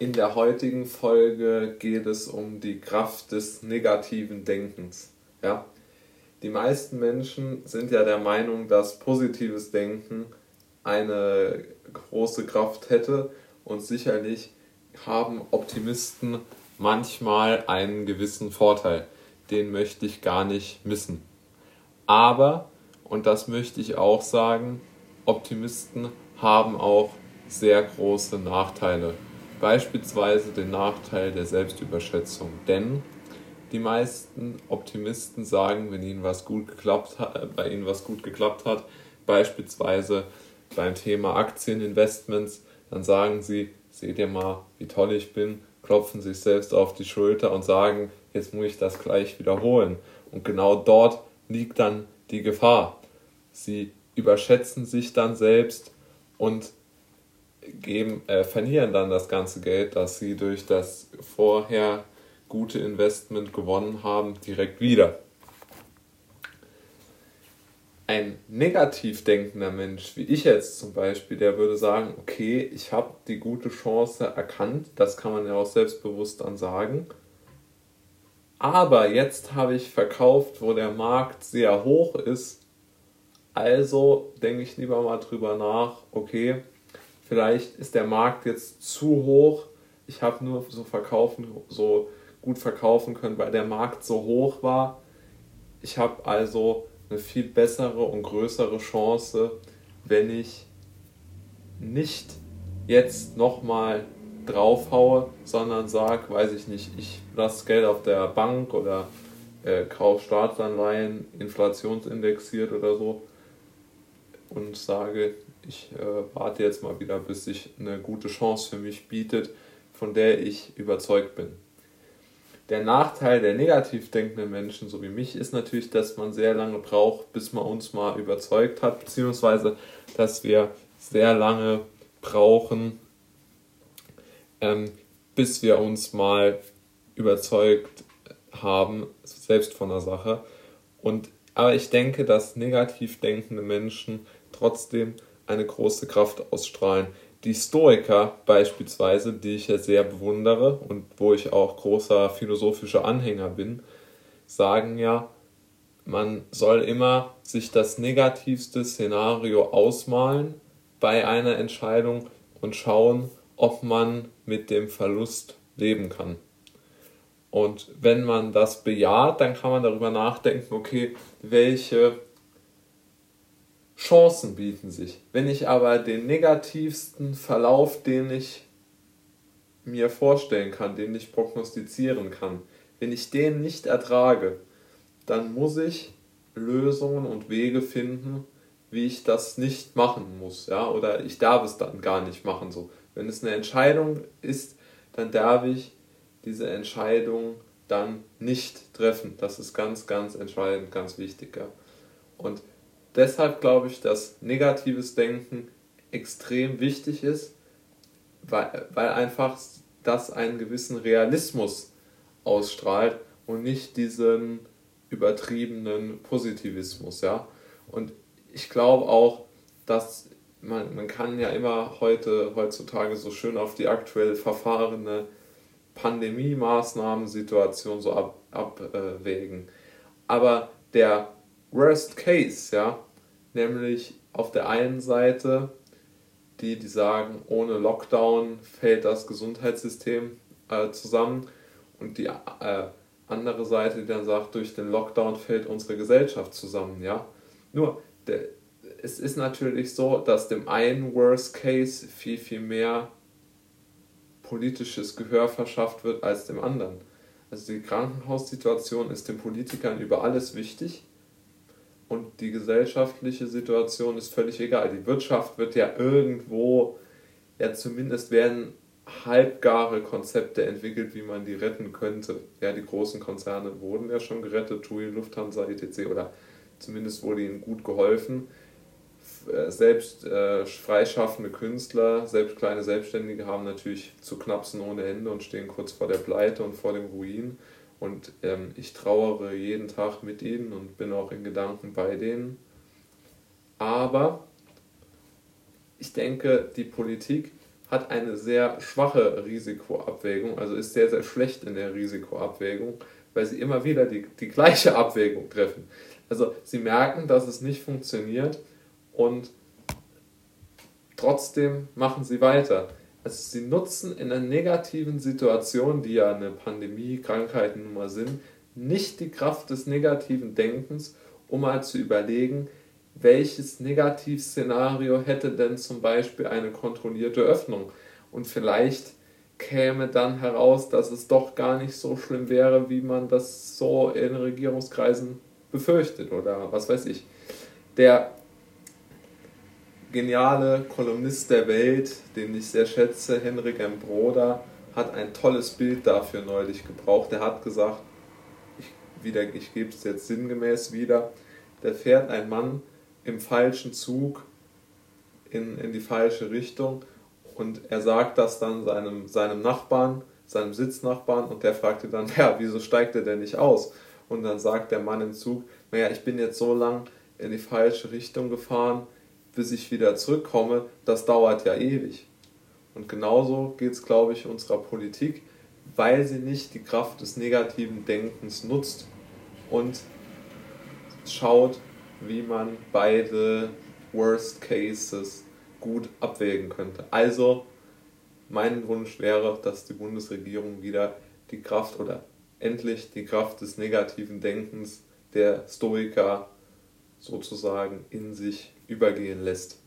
In der heutigen Folge geht es um die Kraft des negativen Denkens. Ja? Die meisten Menschen sind ja der Meinung, dass positives Denken eine große Kraft hätte und sicherlich haben Optimisten manchmal einen gewissen Vorteil. Den möchte ich gar nicht missen. Aber, und das möchte ich auch sagen, Optimisten haben auch sehr große Nachteile. Beispielsweise den Nachteil der Selbstüberschätzung. Denn die meisten Optimisten sagen, wenn ihnen was gut geklappt hat, äh, bei ihnen was gut geklappt hat, beispielsweise beim Thema Aktieninvestments, dann sagen sie, seht ihr mal, wie toll ich bin, klopfen sich selbst auf die Schulter und sagen, jetzt muss ich das gleich wiederholen. Und genau dort liegt dann die Gefahr. Sie überschätzen sich dann selbst und geben, äh, verlieren dann das ganze Geld, das sie durch das vorher gute Investment gewonnen haben, direkt wieder. Ein negativ denkender Mensch, wie ich jetzt zum Beispiel, der würde sagen, okay, ich habe die gute Chance erkannt, das kann man ja auch selbstbewusst dann sagen. Aber jetzt habe ich verkauft, wo der Markt sehr hoch ist. Also denke ich lieber mal drüber nach, okay, vielleicht ist der Markt jetzt zu hoch. Ich habe nur so verkaufen, so gut verkaufen können, weil der Markt so hoch war. Ich habe also eine viel bessere und größere Chance, wenn ich nicht jetzt nochmal draufhaue, sondern sage, weiß ich nicht, ich lasse Geld auf der Bank oder äh, kaufe Staatsanleihen inflationsindexiert oder so und sage, ich äh, warte jetzt mal wieder, bis sich eine gute Chance für mich bietet, von der ich überzeugt bin. Der Nachteil der negativ denkenden Menschen, so wie mich, ist natürlich, dass man sehr lange braucht, bis man uns mal überzeugt hat, beziehungsweise dass wir sehr lange brauchen, ähm, bis wir uns mal überzeugt haben, selbst von der Sache. Und, aber ich denke, dass negativ denkende Menschen trotzdem eine große Kraft ausstrahlen. Die Stoiker beispielsweise, die ich ja sehr bewundere und wo ich auch großer philosophischer Anhänger bin, sagen ja, man soll immer sich das negativste Szenario ausmalen bei einer Entscheidung und schauen, ob man mit dem Verlust leben kann. Und wenn man das bejaht, dann kann man darüber nachdenken, okay, welche Chancen bieten sich. Wenn ich aber den negativsten Verlauf, den ich mir vorstellen kann, den ich prognostizieren kann, wenn ich den nicht ertrage, dann muss ich Lösungen und Wege finden, wie ich das nicht machen muss, ja, oder ich darf es dann gar nicht machen so. Wenn es eine Entscheidung ist, dann darf ich diese Entscheidung dann nicht treffen. Das ist ganz, ganz entscheidend, ganz wichtig. Ja. Und deshalb glaube ich, dass negatives Denken extrem wichtig ist, weil, weil einfach das einen gewissen Realismus ausstrahlt und nicht diesen übertriebenen Positivismus, ja. Und ich glaube auch, dass man, man kann ja immer heute, heutzutage so schön auf die aktuell verfahrene Pandemie-Maßnahmen-Situation so ab, abwägen. Aber der Worst Case, ja, nämlich auf der einen Seite die, die sagen, ohne Lockdown fällt das Gesundheitssystem äh, zusammen und die äh, andere Seite, die dann sagt, durch den Lockdown fällt unsere Gesellschaft zusammen, ja. Nur, der, es ist natürlich so, dass dem einen Worst Case viel, viel mehr politisches Gehör verschafft wird als dem anderen. Also die Krankenhaussituation ist den Politikern über alles wichtig und die gesellschaftliche Situation ist völlig egal. Die Wirtschaft wird ja irgendwo, ja zumindest werden halbgare Konzepte entwickelt, wie man die retten könnte. Ja, die großen Konzerne wurden ja schon gerettet, TUI, Lufthansa, etc. oder zumindest wurde ihnen gut geholfen. Äh, selbst äh, freischaffende Künstler, selbst kleine Selbstständige haben natürlich zu knapsen ohne Ende und stehen kurz vor der Pleite und vor dem Ruin. Und ähm, ich trauere jeden Tag mit ihnen und bin auch in Gedanken bei denen. Aber ich denke, die Politik hat eine sehr schwache Risikoabwägung, also ist sehr, sehr schlecht in der Risikoabwägung, weil sie immer wieder die, die gleiche Abwägung treffen. Also sie merken, dass es nicht funktioniert und trotzdem machen sie weiter. Also sie nutzen in einer negativen Situation, die ja eine Pandemie, Krankheiten nun mal sind, nicht die Kraft des negativen Denkens, um mal zu überlegen, welches Negativszenario hätte denn zum Beispiel eine kontrollierte Öffnung. Und vielleicht käme dann heraus, dass es doch gar nicht so schlimm wäre, wie man das so in Regierungskreisen befürchtet oder was weiß ich. Der geniale Kolumnist der Welt, den ich sehr schätze, Henrik M. Broder, hat ein tolles Bild dafür neulich gebraucht. Er hat gesagt, ich, wieder, ich gebe es jetzt sinngemäß wieder, da fährt ein Mann im falschen Zug in, in die falsche Richtung und er sagt das dann seinem, seinem Nachbarn, seinem Sitznachbarn und der fragt ihn dann, ja, wieso steigt er denn nicht aus? Und dann sagt der Mann im Zug, naja, ich bin jetzt so lang in die falsche Richtung gefahren, bis ich wieder zurückkomme, das dauert ja ewig. Und genauso geht es, glaube ich, unserer Politik, weil sie nicht die Kraft des negativen Denkens nutzt und schaut, wie man beide Worst Cases gut abwägen könnte. Also mein Wunsch wäre, dass die Bundesregierung wieder die Kraft oder endlich die Kraft des negativen Denkens der Stoiker sozusagen in sich übergehen lässt.